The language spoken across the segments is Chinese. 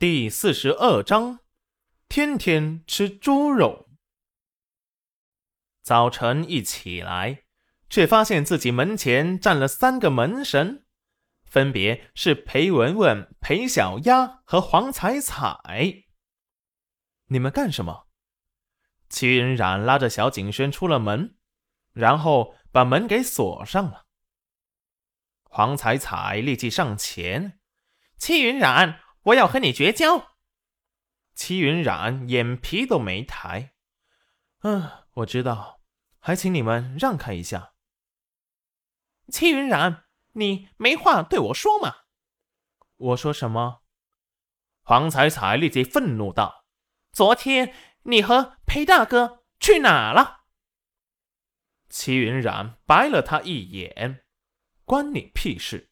第四十二章，天天吃猪肉。早晨一起来，却发现自己门前站了三个门神，分别是裴文文、裴小丫和黄彩彩。你们干什么？齐云冉拉着小景轩出了门，然后把门给锁上了。黄彩彩立即上前，齐云冉。我要和你绝交！齐云冉眼皮都没抬。嗯，我知道，还请你们让开一下。齐云冉，你没话对我说吗？我说什么？黄彩彩立即愤怒道：“昨天你和裴大哥去哪了？”齐云冉白了他一眼：“关你屁事！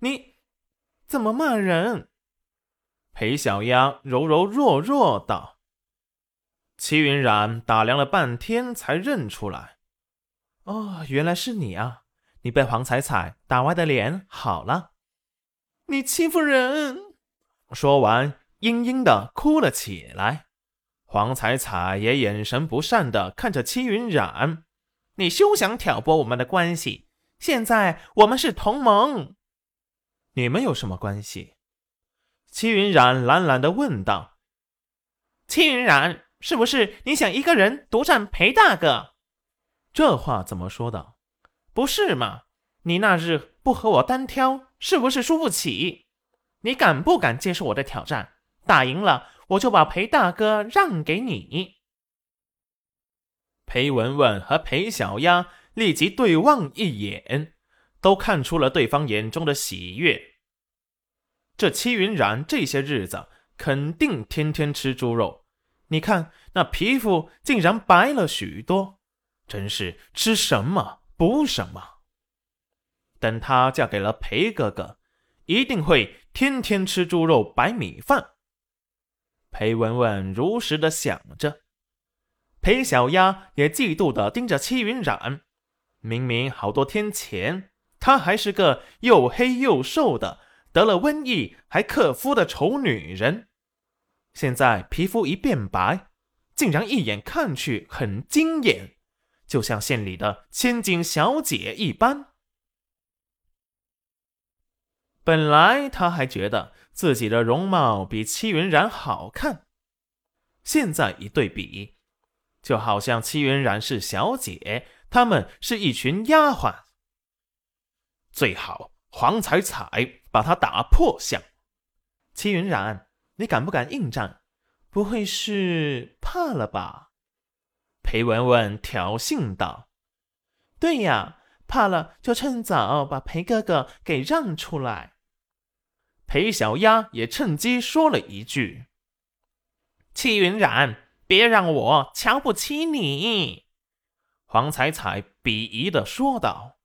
你。”怎么骂人？裴小丫柔柔弱弱道。齐云冉打量了半天，才认出来：“哦，原来是你啊！你被黄彩彩打歪的脸好了。”你欺负人！说完，嘤嘤的哭了起来。黄彩彩也眼神不善的看着齐云冉：“你休想挑拨我们的关系！现在我们是同盟。”你们有什么关系？齐云冉懒懒的问道。齐云冉，是不是你想一个人独占裴大哥？这话怎么说的？不是嘛？你那日不和我单挑，是不是输不起？你敢不敢接受我的挑战？打赢了，我就把裴大哥让给你。裴文文和裴小丫立即对望一眼。都看出了对方眼中的喜悦。这戚云冉这些日子肯定天天吃猪肉，你看那皮肤竟然白了许多，真是吃什么补什么。等她嫁给了裴哥哥，一定会天天吃猪肉白米饭。裴文文如实的想着，裴小丫也嫉妒的盯着戚云冉，明明好多天前。她还是个又黑又瘦的，得了瘟疫还克夫的丑女人，现在皮肤一变白，竟然一眼看去很惊艳，就像县里的千金小姐一般。本来她还觉得自己的容貌比戚云冉好看，现在一对比，就好像戚云冉是小姐，他们是一群丫鬟。最好黄彩彩把他打破相。齐云冉，你敢不敢应战？不会是怕了吧？裴文文挑衅道：“对呀，怕了就趁早把裴哥哥给让出来。”裴小丫也趁机说了一句：“齐云冉，别让我瞧不起你。”黄彩彩鄙夷的说道。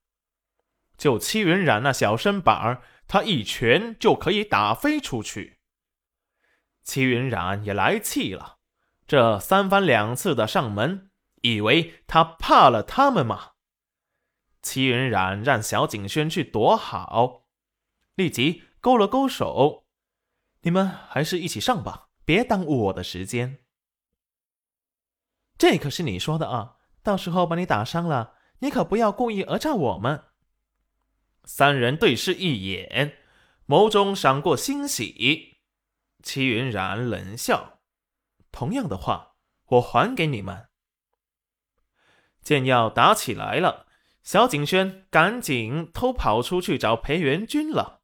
就戚云冉那小身板儿，他一拳就可以打飞出去。戚云冉也来气了，这三番两次的上门，以为他怕了他们吗？戚云冉让小景轩去躲好，立即勾了勾手：“你们还是一起上吧，别耽误我的时间。”这可是你说的啊，到时候把你打伤了，你可不要故意讹诈我们。三人对视一眼，眸中闪过欣喜。齐云冉冷笑：“同样的话，我还给你们。”见要打起来了，小景轩赶紧偷跑出去找裴元君了。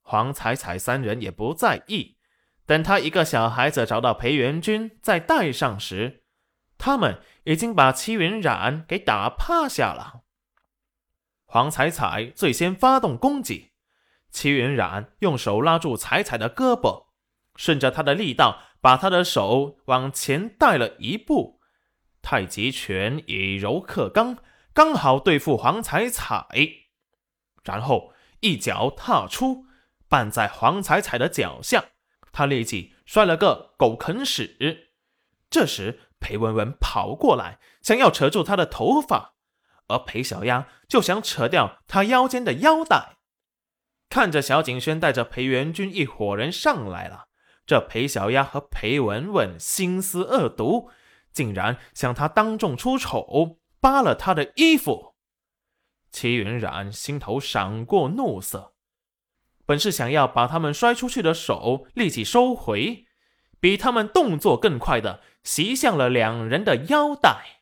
黄彩彩三人也不在意，等他一个小孩子找到裴元君，再带上时，他们已经把齐云冉给打趴下了。黄彩彩最先发动攻击，齐云冉用手拉住彩彩的胳膊，顺着她的力道，把她的手往前带了一步。太极拳以柔克刚，刚好对付黄彩彩。然后一脚踏出，绊在黄彩彩的脚下，他立即摔了个狗啃屎。这时裴文文跑过来，想要扯住他的头发。而裴小丫就想扯掉他腰间的腰带，看着小景轩带着裴元君一伙人上来了，这裴小丫和裴文文心思恶毒，竟然向他当众出丑，扒了他的衣服。齐云冉心头闪过怒色，本是想要把他们摔出去的手立即收回，比他们动作更快的袭向了两人的腰带。